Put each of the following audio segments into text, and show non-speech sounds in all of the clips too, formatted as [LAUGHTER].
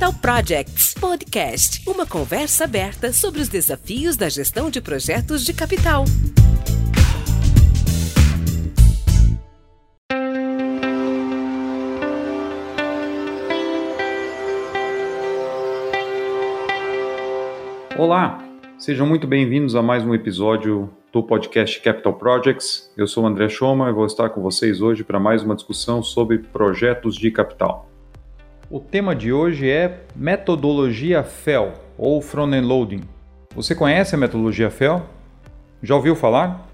Capital Projects Podcast, uma conversa aberta sobre os desafios da gestão de projetos de capital. Olá, sejam muito bem-vindos a mais um episódio do podcast Capital Projects. Eu sou o André Schoma e vou estar com vocês hoje para mais uma discussão sobre projetos de capital. O tema de hoje é metodologia FEL ou Front-End Loading. Você conhece a metodologia FEL? Já ouviu falar?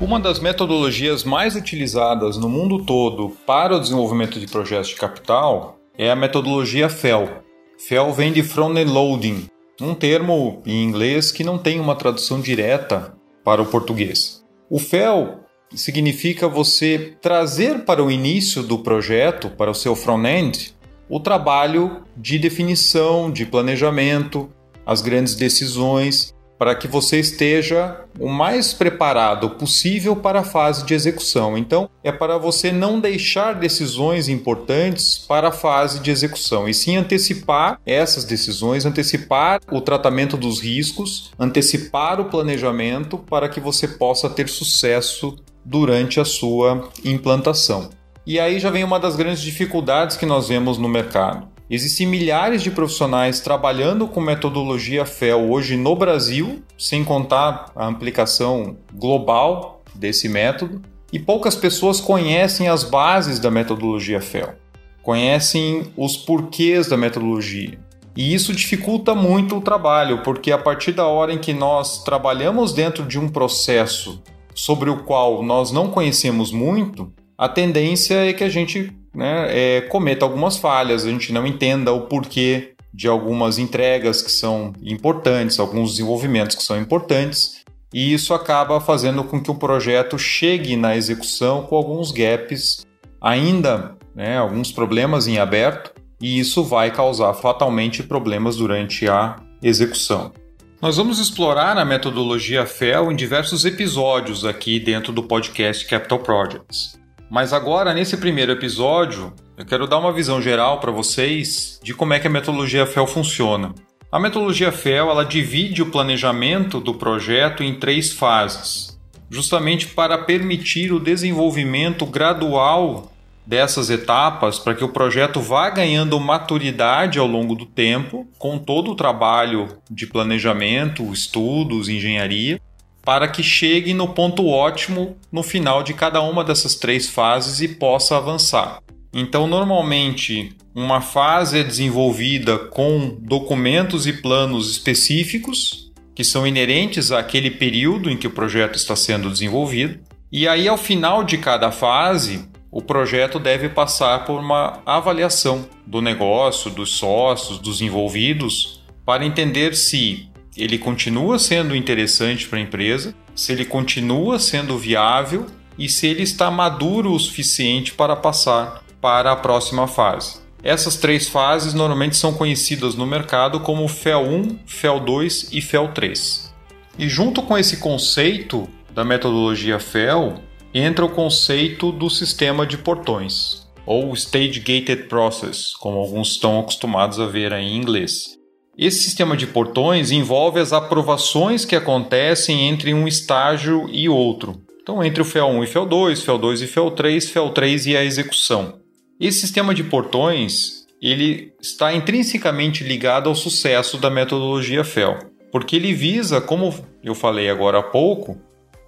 Uma das metodologias mais utilizadas no mundo todo para o desenvolvimento de projetos de capital é a metodologia FEL. FEL vem de Front-End Loading, um termo em inglês que não tem uma tradução direta para o português. O FEL significa você trazer para o início do projeto, para o seu front-end, o trabalho de definição, de planejamento, as grandes decisões para que você esteja o mais preparado possível para a fase de execução. Então, é para você não deixar decisões importantes para a fase de execução, e sim antecipar essas decisões, antecipar o tratamento dos riscos, antecipar o planejamento para que você possa ter sucesso durante a sua implantação. E aí já vem uma das grandes dificuldades que nós vemos no mercado Existem milhares de profissionais trabalhando com metodologia FEL hoje no Brasil, sem contar a aplicação global desse método, e poucas pessoas conhecem as bases da metodologia FEL, conhecem os porquês da metodologia. E isso dificulta muito o trabalho, porque a partir da hora em que nós trabalhamos dentro de um processo sobre o qual nós não conhecemos muito, a tendência é que a gente né, é, cometa algumas falhas, a gente não entenda o porquê de algumas entregas que são importantes, alguns desenvolvimentos que são importantes, e isso acaba fazendo com que o projeto chegue na execução com alguns gaps, ainda né, alguns problemas em aberto, e isso vai causar fatalmente problemas durante a execução. Nós vamos explorar a metodologia FEL em diversos episódios aqui dentro do podcast Capital Projects. Mas agora, nesse primeiro episódio, eu quero dar uma visão geral para vocês de como é que a metodologia FEL funciona. A metodologia FEL ela divide o planejamento do projeto em três fases, justamente para permitir o desenvolvimento gradual dessas etapas para que o projeto vá ganhando maturidade ao longo do tempo, com todo o trabalho de planejamento, estudos, engenharia, para que chegue no ponto ótimo no final de cada uma dessas três fases e possa avançar. Então, normalmente, uma fase é desenvolvida com documentos e planos específicos que são inerentes àquele período em que o projeto está sendo desenvolvido. E aí, ao final de cada fase, o projeto deve passar por uma avaliação do negócio, dos sócios, dos envolvidos, para entender se ele continua sendo interessante para a empresa, se ele continua sendo viável e se ele está maduro o suficiente para passar para a próxima fase. Essas três fases normalmente são conhecidas no mercado como FEL 1, FEL 2 e FEL 3. E junto com esse conceito da metodologia FEL, entra o conceito do sistema de portões, ou Stage Gated Process, como alguns estão acostumados a ver em inglês. Esse sistema de portões envolve as aprovações que acontecem entre um estágio e outro. Então, entre o FEL 1 e FEL 2, FEL 2 e FEL 3, FEL 3 e a execução. Esse sistema de portões ele está intrinsecamente ligado ao sucesso da metodologia FEL, porque ele visa, como eu falei agora há pouco,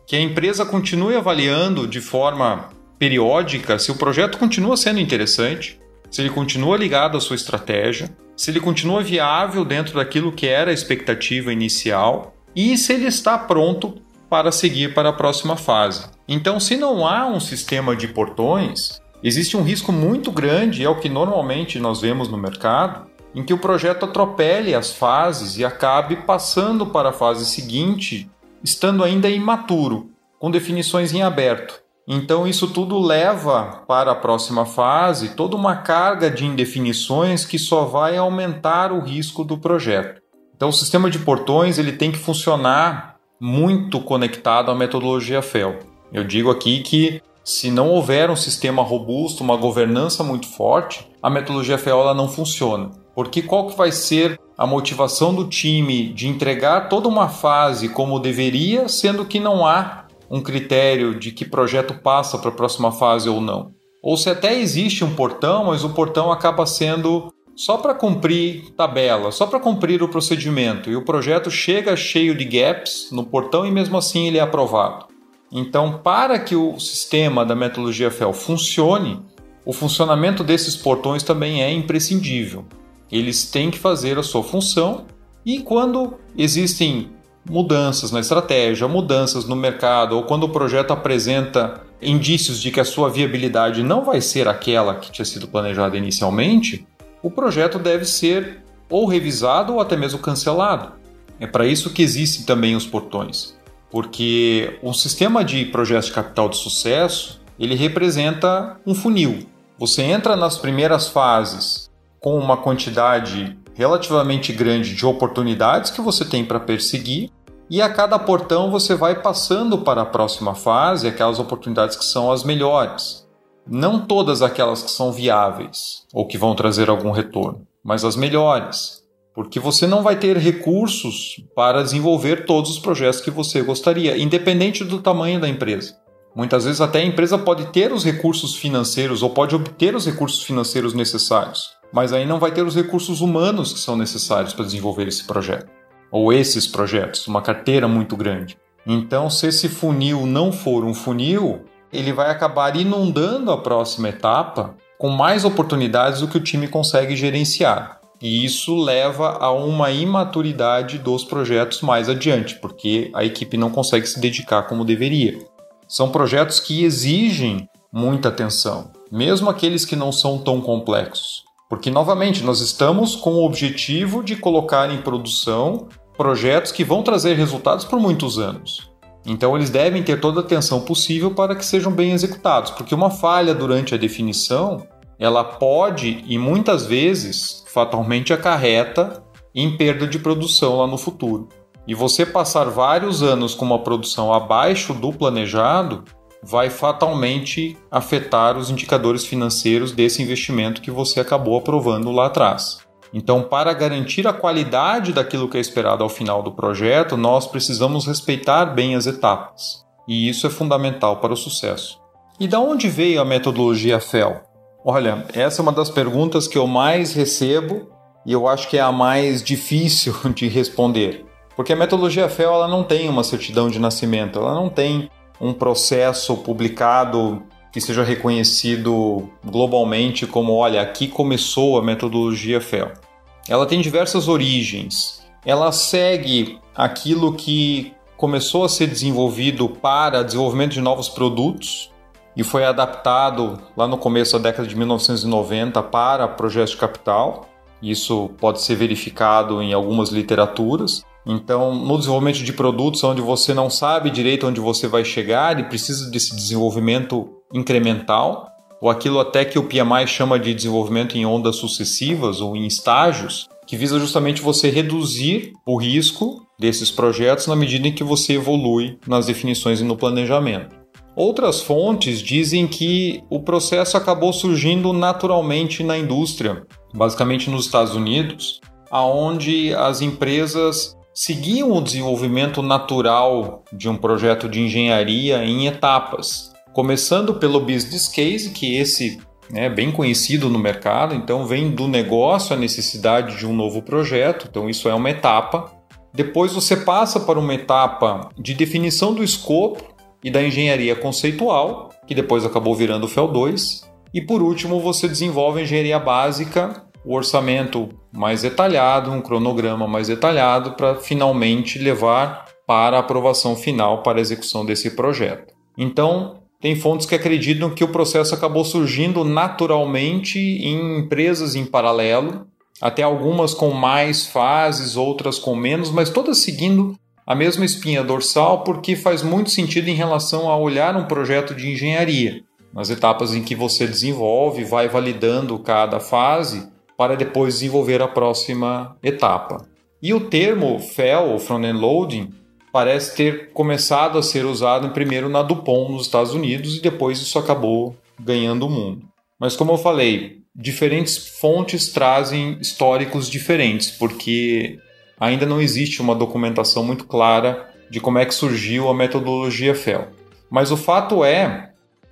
que a empresa continue avaliando de forma periódica se o projeto continua sendo interessante, se ele continua ligado à sua estratégia, se ele continua viável dentro daquilo que era a expectativa inicial e se ele está pronto para seguir para a próxima fase. Então, se não há um sistema de portões, existe um risco muito grande, é o que normalmente nós vemos no mercado, em que o projeto atropele as fases e acabe passando para a fase seguinte, estando ainda imaturo, com definições em aberto. Então, isso tudo leva para a próxima fase toda uma carga de indefinições que só vai aumentar o risco do projeto. Então, o sistema de portões ele tem que funcionar muito conectado à metodologia FEL. Eu digo aqui que se não houver um sistema robusto, uma governança muito forte, a metodologia FEL ela não funciona. Porque qual que vai ser a motivação do time de entregar toda uma fase como deveria, sendo que não há um critério de que projeto passa para a próxima fase ou não? Ou se até existe um portão, mas o portão acaba sendo só para cumprir tabela, só para cumprir o procedimento, e o projeto chega cheio de gaps no portão e mesmo assim ele é aprovado. Então, para que o sistema da metodologia FEL funcione, o funcionamento desses portões também é imprescindível. Eles têm que fazer a sua função e quando existem mudanças na estratégia, mudanças no mercado ou quando o projeto apresenta indícios de que a sua viabilidade não vai ser aquela que tinha sido planejada inicialmente, o projeto deve ser ou revisado ou até mesmo cancelado. É para isso que existem também os portões, porque o sistema de projetos de capital de sucesso ele representa um funil. Você entra nas primeiras fases com uma quantidade relativamente grande de oportunidades que você tem para perseguir e a cada portão você vai passando para a próxima fase aquelas oportunidades que são as melhores. Não todas aquelas que são viáveis ou que vão trazer algum retorno, mas as melhores. Porque você não vai ter recursos para desenvolver todos os projetos que você gostaria, independente do tamanho da empresa. Muitas vezes até a empresa pode ter os recursos financeiros ou pode obter os recursos financeiros necessários, mas aí não vai ter os recursos humanos que são necessários para desenvolver esse projeto ou esses projetos, uma carteira muito grande. Então, se esse funil não for um funil, ele vai acabar inundando a próxima etapa com mais oportunidades do que o time consegue gerenciar. E isso leva a uma imaturidade dos projetos mais adiante, porque a equipe não consegue se dedicar como deveria. São projetos que exigem muita atenção, mesmo aqueles que não são tão complexos. Porque, novamente, nós estamos com o objetivo de colocar em produção projetos que vão trazer resultados por muitos anos. Então, eles devem ter toda a atenção possível para que sejam bem executados, porque uma falha durante a definição ela pode e muitas vezes fatalmente acarreta em perda de produção lá no futuro. E você passar vários anos com uma produção abaixo do planejado vai fatalmente afetar os indicadores financeiros desse investimento que você acabou aprovando lá atrás. Então, para garantir a qualidade daquilo que é esperado ao final do projeto, nós precisamos respeitar bem as etapas. E isso é fundamental para o sucesso. E da onde veio a metodologia FEL? Olha, essa é uma das perguntas que eu mais recebo e eu acho que é a mais difícil [LAUGHS] de responder. Porque a metodologia FEL ela não tem uma certidão de nascimento, ela não tem um processo publicado que seja reconhecido globalmente como, olha, aqui começou a metodologia FEL. Ela tem diversas origens. Ela segue aquilo que começou a ser desenvolvido para desenvolvimento de novos produtos e foi adaptado lá no começo da década de 1990 para projetos de capital. Isso pode ser verificado em algumas literaturas. Então, no desenvolvimento de produtos onde você não sabe direito onde você vai chegar e precisa desse desenvolvimento incremental, ou aquilo até que o PMI chama de desenvolvimento em ondas sucessivas ou em estágios, que visa justamente você reduzir o risco desses projetos na medida em que você evolui nas definições e no planejamento. Outras fontes dizem que o processo acabou surgindo naturalmente na indústria, basicamente nos Estados Unidos, aonde as empresas seguiam o desenvolvimento natural de um projeto de engenharia em etapas, começando pelo business case, que esse é bem conhecido no mercado, então vem do negócio a necessidade de um novo projeto, então isso é uma etapa. Depois você passa para uma etapa de definição do escopo e da engenharia conceitual, que depois acabou virando o FEL 2. E por último, você desenvolve a engenharia básica, o orçamento mais detalhado, um cronograma mais detalhado para finalmente levar para a aprovação final para a execução desse projeto. Então, tem fontes que acreditam que o processo acabou surgindo naturalmente em empresas em paralelo, até algumas com mais fases, outras com menos, mas todas seguindo a mesma espinha dorsal, porque faz muito sentido em relação a olhar um projeto de engenharia, nas etapas em que você desenvolve, vai validando cada fase para depois desenvolver a próxima etapa. E o termo FEL, ou Front-End Loading, parece ter começado a ser usado primeiro na Dupont nos Estados Unidos e depois isso acabou ganhando o mundo. Mas como eu falei, diferentes fontes trazem históricos diferentes, porque ainda não existe uma documentação muito clara de como é que surgiu a metodologia FEL. Mas o fato é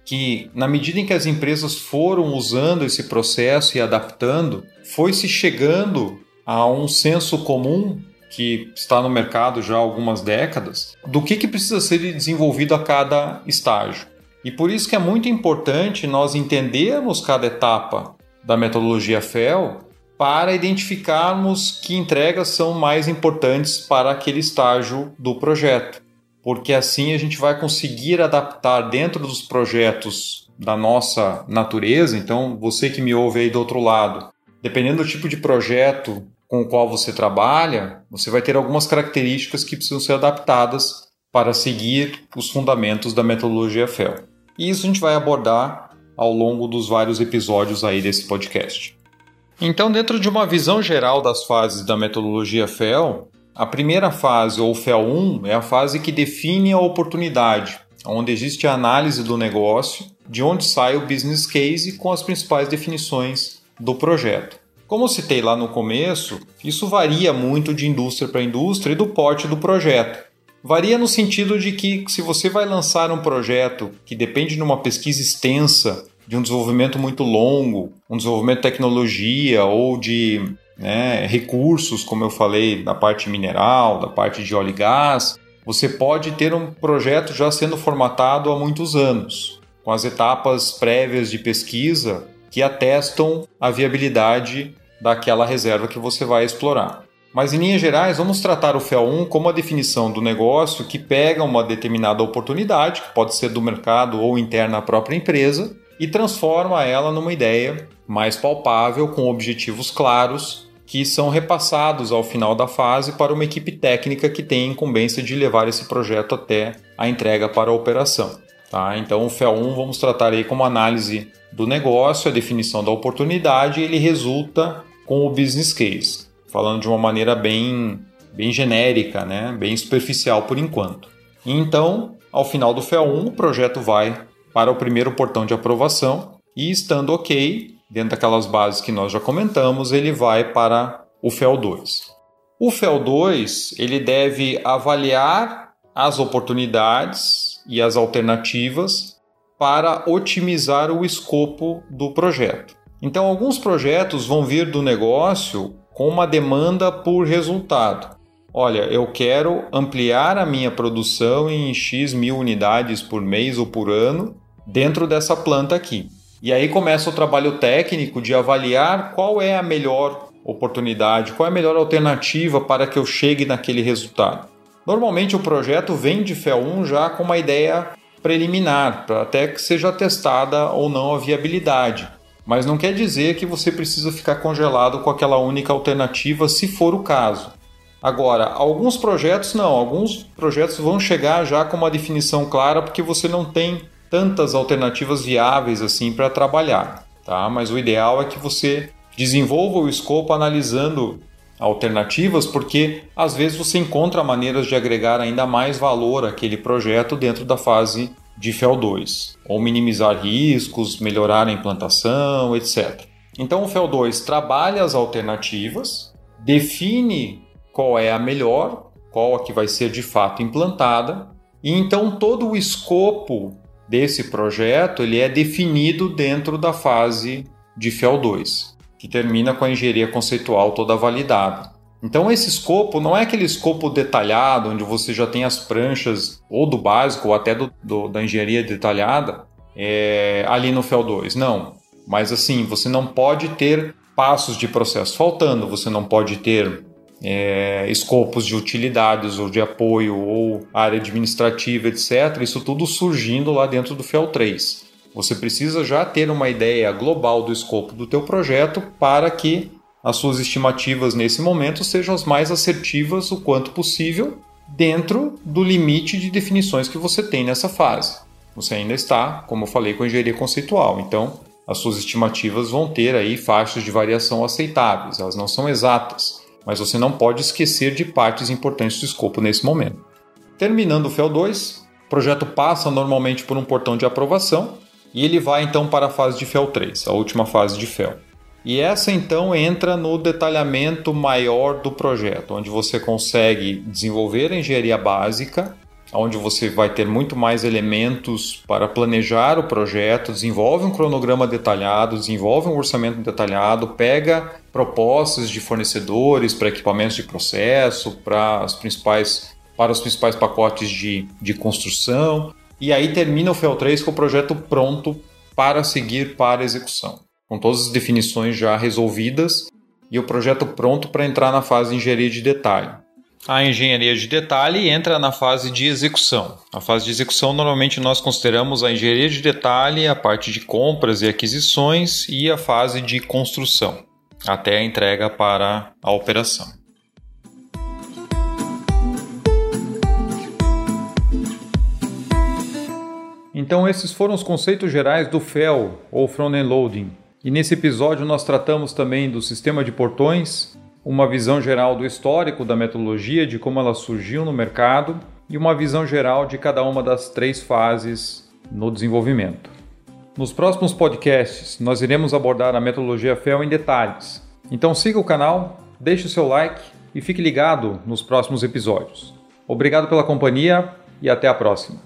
que, na medida em que as empresas foram usando esse processo e adaptando, foi se chegando a um senso comum que está no mercado já há algumas décadas do que, que precisa ser desenvolvido a cada estágio. E por isso que é muito importante nós entendermos cada etapa da metodologia FEL para identificarmos que entregas são mais importantes para aquele estágio do projeto, porque assim a gente vai conseguir adaptar dentro dos projetos da nossa natureza. Então, você que me ouve aí do outro lado, dependendo do tipo de projeto com o qual você trabalha, você vai ter algumas características que precisam ser adaptadas para seguir os fundamentos da metodologia FEL. E isso a gente vai abordar ao longo dos vários episódios aí desse podcast. Então, dentro de uma visão geral das fases da metodologia FEL, a primeira fase, ou FEL 1, é a fase que define a oportunidade, onde existe a análise do negócio, de onde sai o business case com as principais definições do projeto. Como citei lá no começo, isso varia muito de indústria para indústria e do porte do projeto. Varia no sentido de que, se você vai lançar um projeto que depende de uma pesquisa extensa, de um desenvolvimento muito longo, um desenvolvimento de tecnologia ou de né, recursos, como eu falei, da parte mineral, da parte de óleo e gás, você pode ter um projeto já sendo formatado há muitos anos, com as etapas prévias de pesquisa que atestam a viabilidade daquela reserva que você vai explorar. Mas em linhas gerais, vamos tratar o FEL1 como a definição do negócio que pega uma determinada oportunidade, que pode ser do mercado ou interna à própria empresa, e transforma ela numa ideia mais palpável, com objetivos claros, que são repassados ao final da fase para uma equipe técnica que tem a incumbência de levar esse projeto até a entrega para a operação. Tá? Então, o FEL1 vamos tratar aí como análise do negócio, a definição da oportunidade, ele resulta com o business case, falando de uma maneira bem, bem genérica, né? bem superficial por enquanto. Então, ao final do FEL1, o projeto vai para o primeiro portão de aprovação e, estando ok, dentro daquelas bases que nós já comentamos, ele vai para o FEL2. O FEL2 ele deve avaliar as oportunidades e as alternativas para otimizar o escopo do projeto. Então, alguns projetos vão vir do negócio com uma demanda por resultado. Olha, eu quero ampliar a minha produção em X mil unidades por mês ou por ano dentro dessa planta aqui. E aí começa o trabalho técnico de avaliar qual é a melhor oportunidade, qual é a melhor alternativa para que eu chegue naquele resultado. Normalmente o projeto vem de FEL 1 já com uma ideia preliminar, para até que seja testada ou não a viabilidade. Mas não quer dizer que você precisa ficar congelado com aquela única alternativa, se for o caso. Agora, alguns projetos não, alguns projetos vão chegar já com uma definição clara porque você não tem tantas alternativas viáveis assim para trabalhar, tá? Mas o ideal é que você desenvolva o escopo analisando alternativas, porque às vezes você encontra maneiras de agregar ainda mais valor àquele projeto dentro da fase de FEL2, ou minimizar riscos, melhorar a implantação, etc. Então o FEL2 trabalha as alternativas, define qual é a melhor, qual a que vai ser de fato implantada, e então todo o escopo desse projeto ele é definido dentro da fase de FEL2 que termina com a engenharia conceitual toda validada. Então esse escopo não é aquele escopo detalhado onde você já tem as pranchas ou do básico ou até do, do da engenharia detalhada é, ali no FEL 2, não. Mas assim, você não pode ter passos de processo faltando, você não pode ter é, escopos de utilidades ou de apoio ou área administrativa, etc. Isso tudo surgindo lá dentro do FEL 3. Você precisa já ter uma ideia global do escopo do teu projeto para que as suas estimativas nesse momento sejam as mais assertivas o quanto possível dentro do limite de definições que você tem nessa fase. Você ainda está, como eu falei, com engenharia conceitual, então as suas estimativas vão ter aí faixas de variação aceitáveis, elas não são exatas, mas você não pode esquecer de partes importantes do escopo nesse momento. Terminando o FEL 2, o projeto passa normalmente por um portão de aprovação e ele vai então para a fase de FEL 3, a última fase de FEL. E essa então entra no detalhamento maior do projeto, onde você consegue desenvolver a engenharia básica, onde você vai ter muito mais elementos para planejar o projeto, desenvolve um cronograma detalhado, desenvolve um orçamento detalhado, pega propostas de fornecedores para equipamentos de processo, para as principais para os principais pacotes de, de construção, e aí termina o FEL 3 com o projeto pronto para seguir para execução com todas as definições já resolvidas e o projeto pronto para entrar na fase de engenharia de detalhe. A engenharia de detalhe entra na fase de execução. A fase de execução normalmente nós consideramos a engenharia de detalhe, a parte de compras e aquisições e a fase de construção, até a entrega para a operação. Então esses foram os conceitos gerais do FEL ou Front-End Loading, e nesse episódio nós tratamos também do sistema de portões, uma visão geral do histórico da metodologia, de como ela surgiu no mercado e uma visão geral de cada uma das três fases no desenvolvimento. Nos próximos podcasts nós iremos abordar a metodologia FEL em detalhes. Então siga o canal, deixe o seu like e fique ligado nos próximos episódios. Obrigado pela companhia e até a próxima.